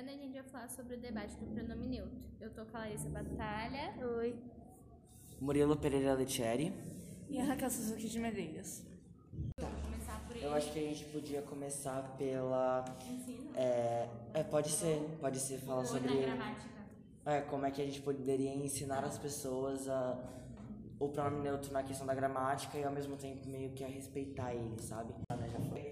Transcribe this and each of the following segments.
Ana e a gente vai falar sobre o debate do pronome neutro. Eu tô com a Larissa Batalha. Oi. Murilo Pereira Letieri. E a Raquel Suzuki de Medeiros. Ele. Eu acho que a gente podia começar pela. Ensino. É, é, pode ser, pode ser falar Ou sobre na gramática. é, como é que a gente poderia ensinar as pessoas a, o pronome neutro na questão da gramática e ao mesmo tempo meio que a respeitar ele, sabe?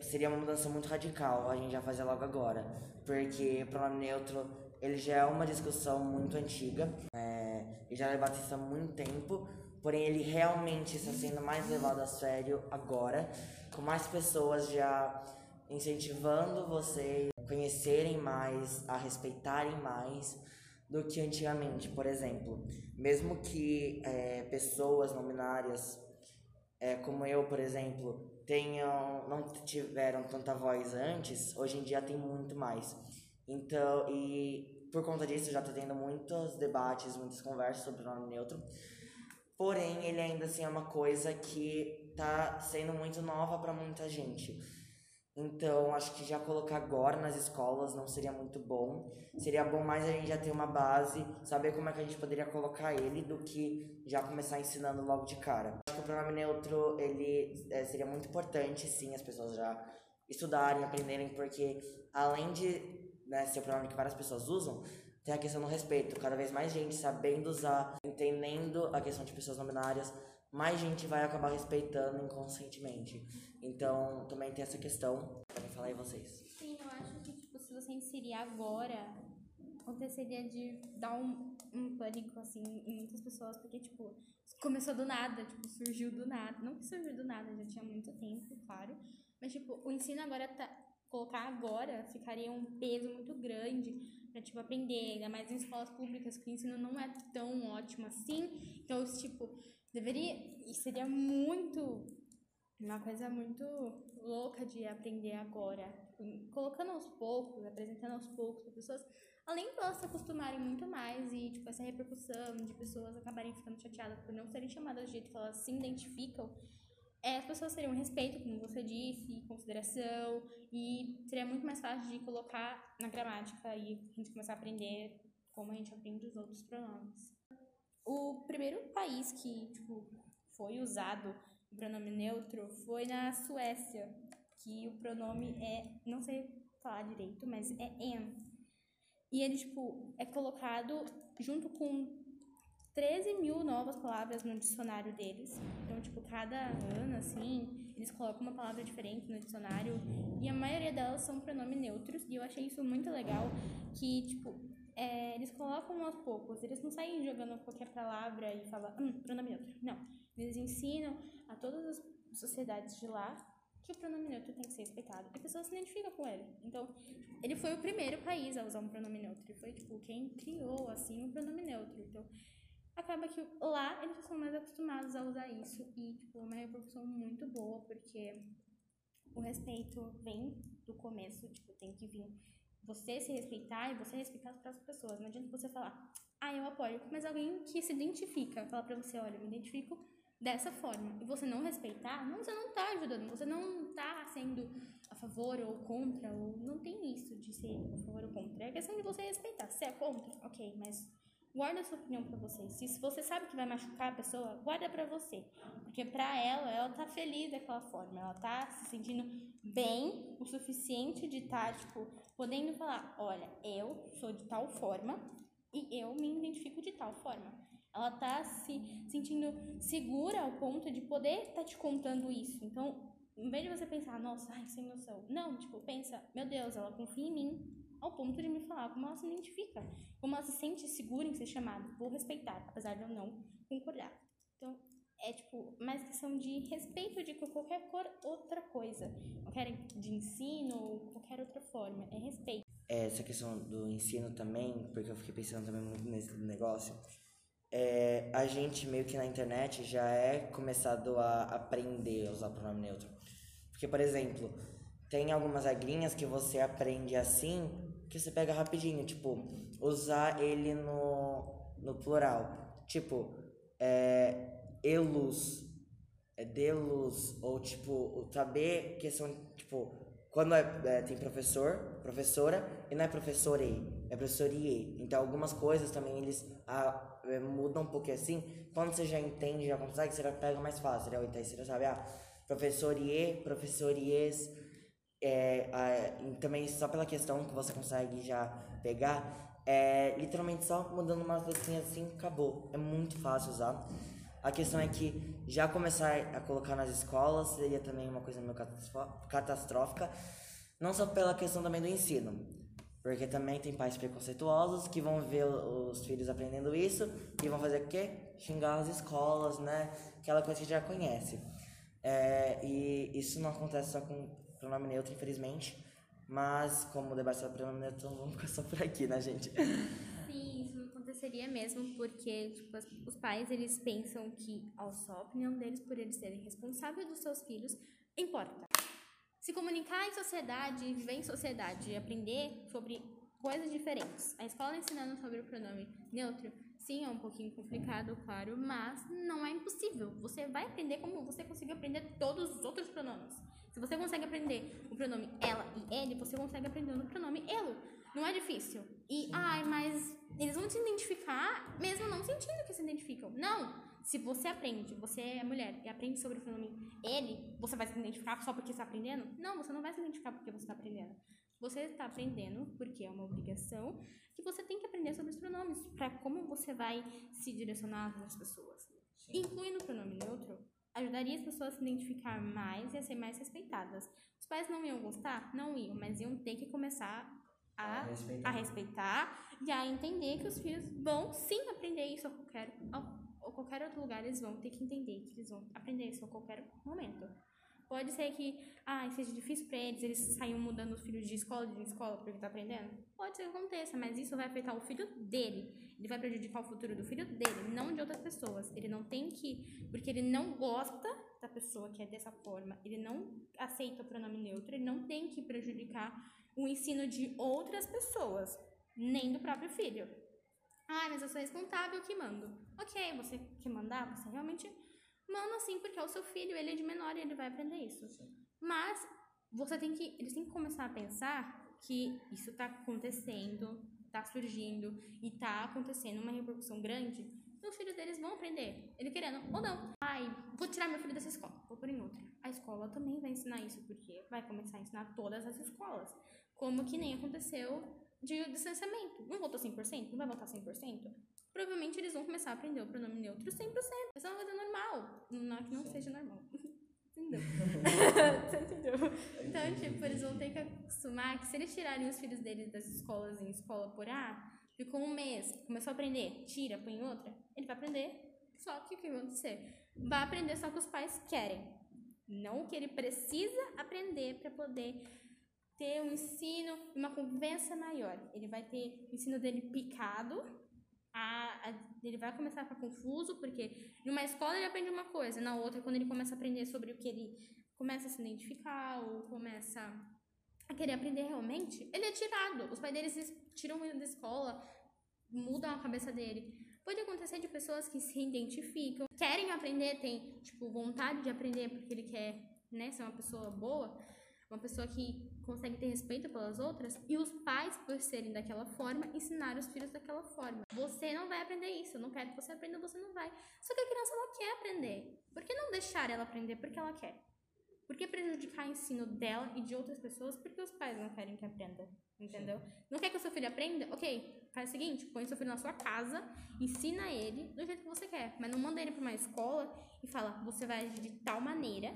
Seria uma mudança muito radical a gente já fazer logo agora, porque pronome neutro ele já é uma discussão muito antiga, é, e já é debatista há muito tempo, porém ele realmente está sendo mais levado a sério agora, com mais pessoas já incentivando vocês a conhecerem mais, a respeitarem mais do que antigamente, por exemplo. Mesmo que é, pessoas não binárias, é, como eu, por exemplo, tenham, não tiveram tanta voz antes, hoje em dia tem muito mais. Então, e por conta disso já tá tendo muitos debates, muitas conversas sobre o nome neutro. Porém, ele ainda assim é uma coisa que tá sendo muito nova para muita gente. Então, acho que já colocar agora nas escolas não seria muito bom. Seria bom mais a gente já ter uma base, saber como é que a gente poderia colocar ele, do que já começar ensinando logo de cara. Acho que o pronome neutro, ele é, seria muito importante, sim, as pessoas já estudarem, aprenderem, porque além de né, ser o pronome que várias pessoas usam, tem a questão do respeito. Cada vez mais gente sabendo usar, entendendo a questão de pessoas não binárias, mais gente vai acabar respeitando inconscientemente. Então, também tem essa questão. Podem falar aí vocês. Sim, eu acho que, tipo, se você inserir agora, aconteceria de dar um, um pânico, assim, em muitas pessoas, porque, tipo, começou do nada, tipo, surgiu do nada. Não que surgiu do nada, já tinha muito tempo, claro. Mas, tipo, o ensino agora tá. Colocar agora ficaria um peso muito grande pra, tipo, aprender, ainda mais em escolas públicas, que o ensino não é tão ótimo assim. Então, tipo, deveria. E seria muito uma coisa muito louca de aprender agora. Colocando aos poucos, apresentando aos poucos para pessoas, além de elas se acostumarem muito mais e, tipo, essa repercussão de pessoas acabarem ficando chateadas por não serem chamadas do jeito que elas se identificam, é, as pessoas teriam respeito, como você disse, consideração, e seria muito mais fácil de colocar na gramática e a gente começar a aprender como a gente aprende os outros pronomes. O primeiro país que, tipo, foi usado o pronome neutro foi na Suécia, que o pronome é, não sei falar direito, mas é en. E ele, tipo, é colocado junto com 13 mil novas palavras no dicionário deles. Então, tipo, cada ano, assim, eles colocam uma palavra diferente no dicionário. E a maioria delas são pronomes neutros. E eu achei isso muito legal, que, tipo, é, eles colocam aos poucos. Eles não saem jogando qualquer palavra e falam, hum, pronome neutro. Não. Eles ensinam a todas as sociedades de lá que o pronome neutro tem que ser respeitado. E a pessoa se identifica com ele. Então, ele foi o primeiro país a usar um pronome neutro. Ele foi, tipo, quem criou, assim, o pronome neutro. Então, acaba que lá eles são mais acostumados a usar isso. E, tipo, é uma repercussão muito boa, porque o respeito vem do começo. Tipo, tem que vir você se respeitar e você respeitar as pessoas. Não adianta você falar, ah, eu apoio. Mas alguém que se identifica, fala pra você, olha, eu me identifico dessa forma, e você não respeitar, não, você não tá ajudando, você não tá sendo a favor ou contra, ou não tem isso de ser a favor ou contra. É questão de você respeitar. Se é contra, ok, mas guarda sua opinião pra você. Se se você sabe que vai machucar a pessoa, guarda pra você. Porque pra ela, ela tá feliz daquela forma, ela tá se sentindo bem o suficiente de estar, tá, tipo, podendo falar, olha, eu sou de tal forma e eu me identifico de tal forma. Ela tá se sentindo segura ao ponto de poder estar tá te contando isso. Então, em vez de você pensar, nossa, ai, sem noção. Não, tipo, pensa, meu Deus, ela confia em mim ao ponto de me falar como ela se identifica, como ela se sente segura em ser chamada. Vou respeitar, apesar de eu não concordar. Então, é tipo mais questão de respeito de qualquer outra coisa, qualquer de ensino ou qualquer outra forma, é respeito. É, essa questão do ensino também, porque eu fiquei pensando também muito nesse negócio é, a gente meio que na internet já é começado a aprender a usar pronome neutro. Porque, por exemplo, tem algumas regrinhas que você aprende assim que você pega rapidinho, tipo, usar ele no, no plural. Tipo, é, elus, é ou tipo, saber questão, tipo, quando é, é, tem professor, professora e não é professor E, é professor IE. Então algumas coisas também eles é, mudam um pouquinho assim. Quando você já entende, já consegue, você já pega mais fácil, né? Então você já sabe, ah, professor IE, professor IES. É, também só pela questão que você consegue já pegar, é literalmente só mudando umas letrinhas assim, acabou. É muito fácil usar. A questão é que já começar a colocar nas escolas seria também uma coisa meio catastrófica, não só pela questão também do ensino, porque também tem pais preconceituosos que vão ver os filhos aprendendo isso e vão fazer o quê? Xingar as escolas, né? Aquela coisa que já conhece. É, e isso não acontece só com pronome neutro, infelizmente, mas como o debate sobre pronome neutro, então vamos ficar só por aqui, né, gente? Sim, isso não aconteceria mesmo, porque tipo, os pais eles pensam que a só opinião deles, por eles serem responsáveis dos seus filhos, importa. Se comunicar em sociedade, viver em sociedade aprender sobre coisas diferentes. A escola ensinando sobre o pronome neutro, sim, é um pouquinho complicado, claro, mas não é impossível. Você vai aprender como você conseguiu aprender todos os outros pronomes. Se você consegue aprender o pronome ela e ele, você consegue aprender o pronome elo. Não é difícil. E, ai, mas eles vão se identificar mesmo não sentindo que se identificam. Não! Se você aprende, você é mulher e aprende sobre o pronome ele, você vai se identificar só porque está aprendendo? Não, você não vai se identificar porque você está aprendendo. Você está aprendendo porque é uma obrigação que você tem que aprender sobre os pronomes, para como você vai se direcionar às pessoas. Incluindo o pronome neutro, ajudaria as pessoas a se identificar mais e a ser mais respeitadas. Os pais não iam gostar? Não iam, mas iam ter que começar a, A respeitar. a respeitar e a entender que os filhos vão sim aprender isso a qualquer, a, a qualquer outro lugar, eles vão ter que entender que eles vão aprender isso a qualquer momento. Pode ser que ah, seja difícil para eles, eles saiam mudando os filhos de escola de escola porque tá aprendendo. Pode ser que aconteça, mas isso vai afetar o filho dele. Ele vai prejudicar o futuro do filho dele, não de outras pessoas. Ele não tem que. Porque ele não gosta da pessoa que é dessa forma, ele não aceita o pronome neutro, ele não tem que prejudicar o ensino de outras pessoas, nem do próprio filho. Ah, mas eu sou responsável que mando. Ok, você que mandar, você realmente manda sim, porque é o seu filho, ele é de menor e ele vai aprender isso. Mas você tem que, eles têm que começar a pensar que isso tá acontecendo, tá surgindo e tá acontecendo uma repercussão grande. Então os filhos deles vão aprender, ele querendo ou não. Ai, vou tirar meu filho dessa escola, vou por em outra. A escola também vai ensinar isso, porque vai começar a ensinar todas as escolas. Como que nem aconteceu de distanciamento. Não voltou 100%? Não vai voltar 100%? Provavelmente eles vão começar a aprender o pronome neutro 100%. Isso é uma coisa normal. Não é que não seja normal. Entendeu? Entendeu? Então, tipo, eles vão ter que acostumar que se eles tirarem os filhos deles das escolas em escola por A, ficou um mês, começou a aprender, tira, põe outra, ele vai aprender. Só que o que vai acontecer? Vai aprender só o que os pais querem. Não o que ele precisa aprender para poder ter um ensino, uma convivência maior. Ele vai ter o ensino dele picado, a, a- ele vai começar a ficar confuso, porque numa escola ele aprende uma coisa, na outra, quando ele começa a aprender sobre o que ele começa a se identificar ou começa a querer aprender realmente, ele é tirado. Os pais dele tiram ele da escola, mudam a cabeça dele. Pode acontecer de pessoas que se identificam, querem aprender, têm, tipo, vontade de aprender porque ele quer, né, ser uma pessoa boa, uma pessoa que consegue ter respeito pelas outras, e os pais, por serem daquela forma, ensinaram os filhos daquela forma. Você não vai aprender isso, eu não quero que você aprenda, você não vai. Só que a criança, ela quer aprender. Por que não deixar ela aprender porque ela quer? Por que prejudicar o ensino dela e de outras pessoas porque os pais não querem que aprenda? Entendeu? Não quer que o seu filho aprenda? Ok, faz o seguinte, põe seu filho na sua casa, ensina ele do jeito que você quer, mas não manda ele para uma escola e fala, você vai agir de tal maneira,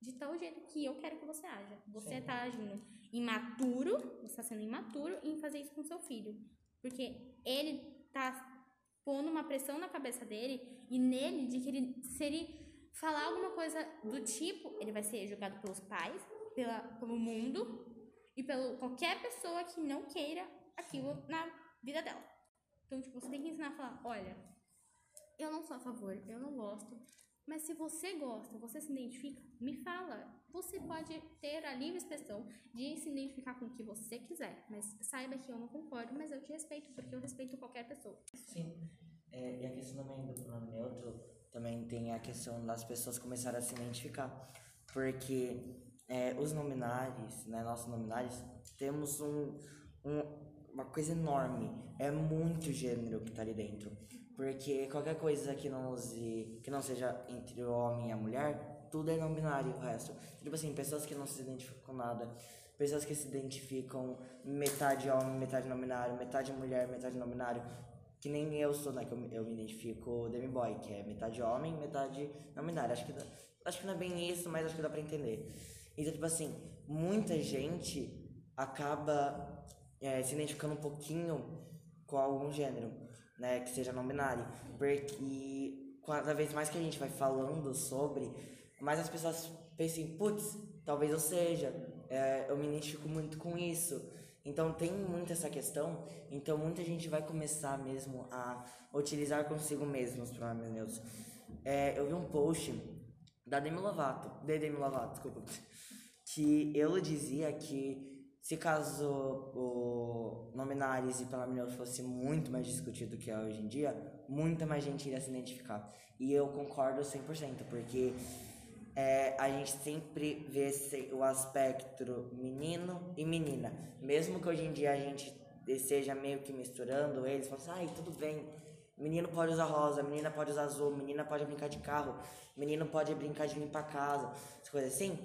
de tal jeito que eu quero que você haja. Você Sim. tá agindo imaturo, você está sendo imaturo em fazer isso com seu filho. Porque ele tá pondo uma pressão na cabeça dele e nele de que ele, se ele falar alguma coisa do tipo, ele vai ser julgado pelos pais, pela, pelo mundo e pelo qualquer pessoa que não queira aquilo na vida dela. Então, tipo, você tem que ensinar a falar, olha, eu não sou a favor, eu não gosto, mas se você gosta, você se identifica, me fala. Você pode ter a livre expressão de se identificar com o que você quiser, mas saiba que eu não concordo, mas eu te respeito, porque eu respeito qualquer pessoa. Sim. É, e a questão também do pronome neutro também tem a questão das pessoas começarem a se identificar. Porque é, os nominares, né, nossos nominares, temos um, um, uma coisa enorme. É muito gênero que tá ali dentro. Porque qualquer coisa que não use, que não seja entre o homem e a mulher, tudo é não binário o resto. Tipo assim, pessoas que não se identificam com nada, pessoas que se identificam metade homem, metade não binário, metade mulher, metade não binário. Que nem eu sou, né? Que eu, eu me identifico Demi Boy, que é metade homem, metade não binário. Acho que, acho que não é bem isso, mas acho que dá pra entender. Então, tipo assim, muita gente acaba é, se identificando um pouquinho com algum gênero, né, que seja não binário, porque cada vez mais que a gente vai falando sobre, mais as pessoas pensam, putz, talvez eu seja, é, eu me identifico muito com isso. Então tem muito essa questão, então muita gente vai começar mesmo a utilizar consigo mesmo os pronomes neutros. É, eu vi um post da Demi Lovato, de Demi Lovato, desculpa, que ele dizia que se caso o nominares e pronome neutro fosse muito mais discutido do que é hoje em dia, muita mais gente iria se identificar. E eu concordo 100%, porque é, a gente sempre vê o aspecto menino e menina. Mesmo que hoje em dia a gente esteja meio que misturando eles, falando assim, ai, tudo bem, menino pode usar rosa, menina pode usar azul, menina pode brincar de carro, menino pode brincar de limpar casa, essas coisas assim.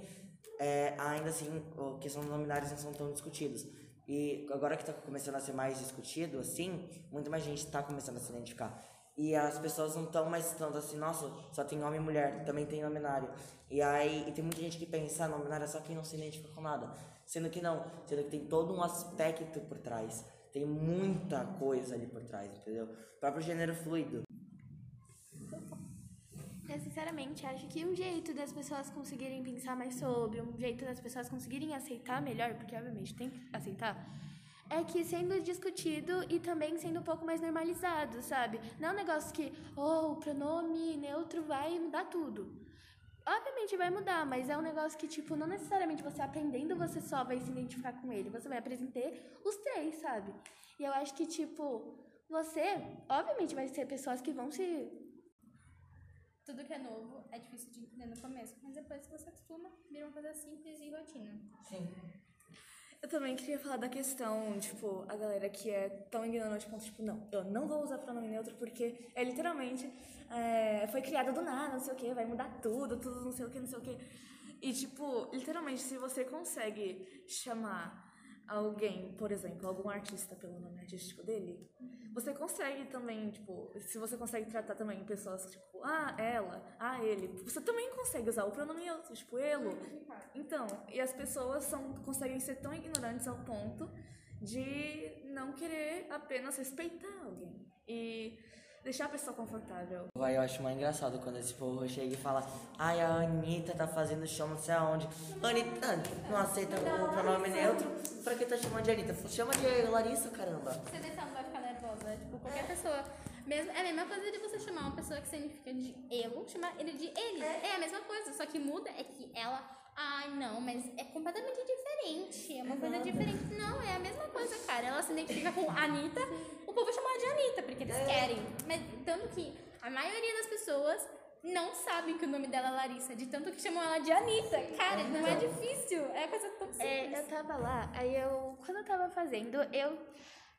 É, ainda assim, a questão dos nominares não são tão discutidos. E agora que tá começando a ser mais discutido, assim, muita mais gente tá começando a se identificar. E as pessoas não estão mais tanto assim, nossa, só tem homem e mulher, também tem nominário. E aí, e tem muita gente que pensa, ah, nominário é só quem não se identifica com nada. Sendo que não, sendo que tem todo um aspecto por trás. Tem muita coisa ali por trás, entendeu? O próprio gênero fluido. Eu sinceramente acho que um jeito das pessoas conseguirem pensar mais sobre, um jeito das pessoas conseguirem aceitar melhor, porque obviamente tem que aceitar, é que sendo discutido e também sendo um pouco mais normalizado, sabe? Não é um negócio que, oh, o pronome neutro vai mudar tudo. Obviamente vai mudar, mas é um negócio que, tipo, não necessariamente você aprendendo você só vai se identificar com ele. Você vai apresentar os três, sabe? E eu acho que, tipo, você, obviamente vai ter pessoas que vão se Tudo que é novo é difícil de entender no começo, mas depois que você acostuma, vira uma coisa simples e rotina. Sim. Eu também queria falar da questão, tipo, a galera que é tão ignorante ponto, tipo, não, eu não vou usar pronome neutro porque é literalmente é, foi criado do nada, não sei o que, vai mudar tudo, tudo não sei o que, não sei o que. E, tipo, literalmente, se você consegue chamar alguém, por exemplo, algum artista pelo nome artístico dele, você consegue também, tipo, se você consegue tratar também pessoas, tipo, ah, ela, ah, ele, você também consegue usar o pronome neutro, tipo, elo. Então, e as pessoas são, conseguem ser tão ignorantes ao ponto de não querer apenas respeitar alguém e deixar a pessoa confortável. Vai, eu acho mais engraçado quando esse povo chega e fala Ai, a Anitta tá fazendo show não sei aonde. Anitta, não aceita o pronome neutro? Pra que tá chamando de Anitta? Chama de Larissa, caramba. Você deixar não vai ficar nervosa. Tipo, qualquer pessoa. Mesmo, é a mesma coisa de você chamar uma pessoa que significa de eu, chamar ele de ele. É. a mesma coisa, só que muda é que ela. Ai, não, mas é completamente diferente. É uma coisa diferente. Não, é a mesma coisa, cara. Ela se identifica com Anitta, o povo chama ela de Anitta, porque eles querem. Mas tanto que a maioria das pessoas não sabe que o nome dela é Larissa, de tanto que chamam ela de Anitta. Cara, não é difícil. É coisa tão simples. É, eu tava lá, aí eu, quando eu tava fazendo, eu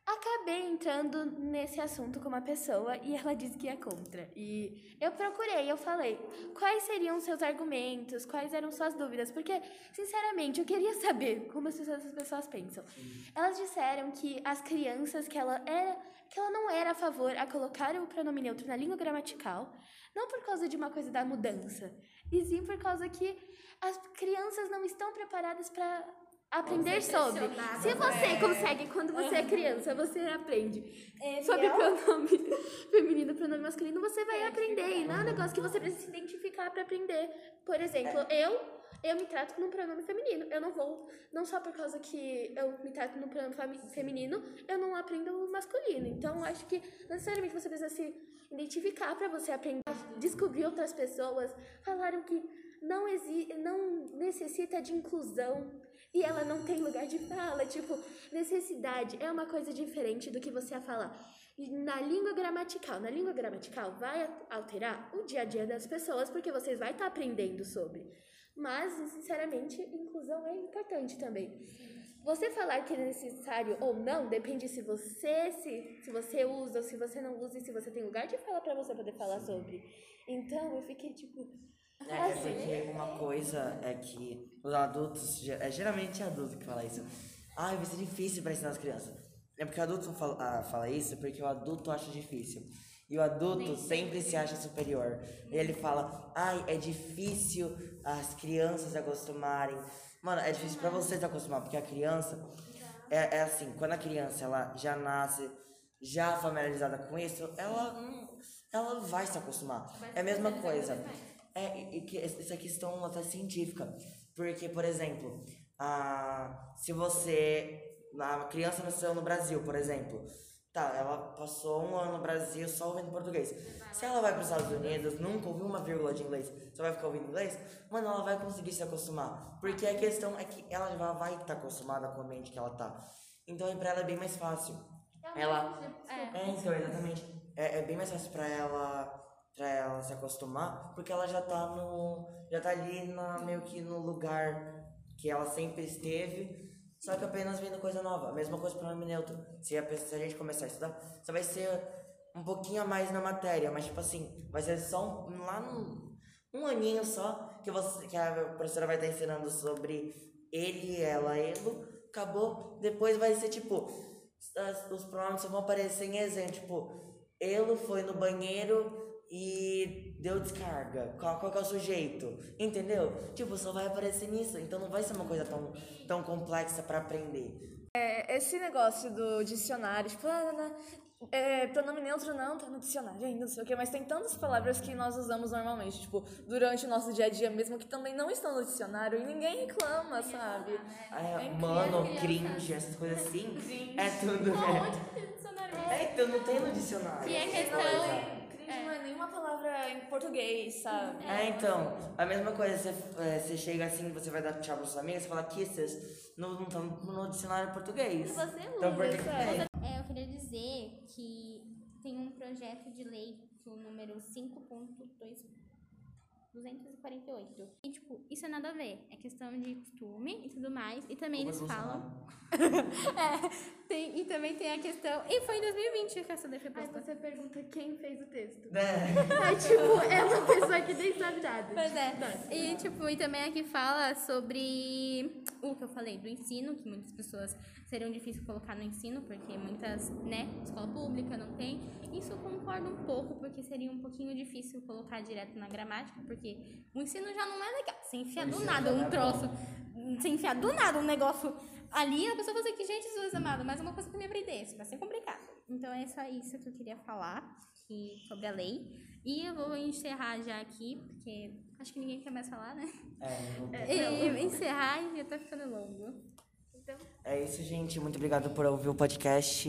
acabei entrando nesse assunto com uma pessoa e ela disse que é contra. E eu procurei, eu falei, quais seriam seus argumentos, quais eram suas dúvidas, porque, sinceramente, eu queria saber como as pessoas, as pessoas pensam. Elas disseram que as crianças, que ela era, que ela não era a favor a colocar o pronome neutro na língua gramatical, não por causa de uma coisa da mudança, e sim por causa que as crianças não estão preparadas para aprender sobre. Se você consegue, quando você é criança, você aprende sobre pronome feminino pronome masculino, você vai aprender. E não é um negócio que você precisa se identificar para aprender. Por exemplo, eu eu me trato com um pronome feminino. Eu não vou, não só por causa que eu me trato num pronome feminino, eu não aprendo o masculino. Então, acho que não necessariamente você precisa se identificar para você aprender, descobrir outras pessoas. Falaram que não, exi não necessita de inclusão e ela não tem lugar de fala. Tipo, necessidade é uma coisa diferente do que você falar. Na língua gramatical, na língua gramatical vai alterar o dia a dia das pessoas porque vocês vai estar aprendendo sobre. Mas, sinceramente, inclusão é importante também. Você falar que é necessário ou não depende se você se, se você usa ou se você não usa e se você tem lugar de fala pra você poder falar sobre. Então, eu fiquei tipo, É, é porque uma coisa é que os adultos, é geralmente adulto que fala isso. Ai, vai ser difícil pra ensinar as crianças. É porque o adulto fala, ah, fala isso porque o adulto acha difícil. E o adulto sempre se acha superior. E ele fala, ai, é difícil as crianças se acostumarem. Mano, é difícil pra você se acostumar, porque a criança é, é assim, quando a criança ela já nasce já familiarizada com isso, ela não, ela vai se acostumar. É a mesma coisa. É, que essa questão até científica. Porque, por exemplo, a, se você. A criança nasceu no Brasil, por exemplo. Tá, ela passou um ano no Brasil só ouvindo português. Se ela vai para os Estados Unidos, nunca ouviu uma vírgula de inglês, só vai ficar ouvindo inglês, mano, ela vai conseguir se acostumar. Porque a questão é que ela já vai estar acostumada com o ambiente que ela tá. Então, para ela é bem mais fácil. Ela. É, então, exatamente. É, é bem mais fácil pra ela para ela se acostumar, porque ela já tá no. já tá ali na, meio que no lugar que ela sempre esteve, só que apenas vendo coisa nova. A mesma coisa para o nome neutro. Se a, se a gente começar a estudar, só vai ser um pouquinho a mais na matéria, mas tipo assim, vai ser só um, lá no, um aninho só que, você, que a professora vai estar ensinando sobre ele, ela, elo, acabou. Depois vai ser tipo, as- os pronomes só vão aparecer em exemplo, tipo, elo foi no banheiro e deu descarga. Qual, qual é o sujeito? Entendeu? Tipo, só vai aparecer nisso. Então não vai ser uma coisa tão, tão complexa pra aprender. É, esse negócio do dicionário, tipo, ah, é, pronome neutro não, tá no dicionário ainda, não sei o quê, mas tem tantas palavras que nós usamos normalmente, tipo, durante o nosso dia a dia mesmo, que também não estão no dicionário e ninguém reclama, sabe? É, incrível, mano, cringe, essas coisas assim. É tudo, né? É, então não tem no dicionário. E a questão. Cringe não é nenhuma palavra em português, sabe? É, então, a mesma coisa, você, é, você chega assim, você vai dar tchau pros seus amigos, você fala kisses, não não estão no dicionário português. Você Então, por que que tem? Dizer que tem um projeto de lei, que é o número 5.248. E, tipo, isso é nada a ver. É questão de costume e tudo mais. E também eles falam. é, tem, e também tem a questão. E foi em 2020 que essa lei foi Aí você pergunta quem fez o texto. É. Aí, tipo, é uma pessoa que nem sabe nada. Pois é. E, tipo, e também aqui fala sobre o que eu falei do ensino, que muitas pessoas seriam difícil colocar no ensino, porque muitas, né, escola pública não tem. Isso eu concordo um pouco, porque seria um pouquinho difícil colocar direto na gramática, porque o ensino já não é legal. Você enfiar do nada um é troço, você enfiar do nada um negócio ali, a pessoa vai dizer que, gente, Jesus amado, mas é uma coisa que eu me aprender, isso vai ser complicado. Então é só isso que eu queria falar que, sobre a lei. E eu vou encerrar já aqui, porque acho que ninguém quer mais falar, né? É, não- E encerrar e já tá ficando longo. é isso, gente. Muito obrigado por ouvir o podcast.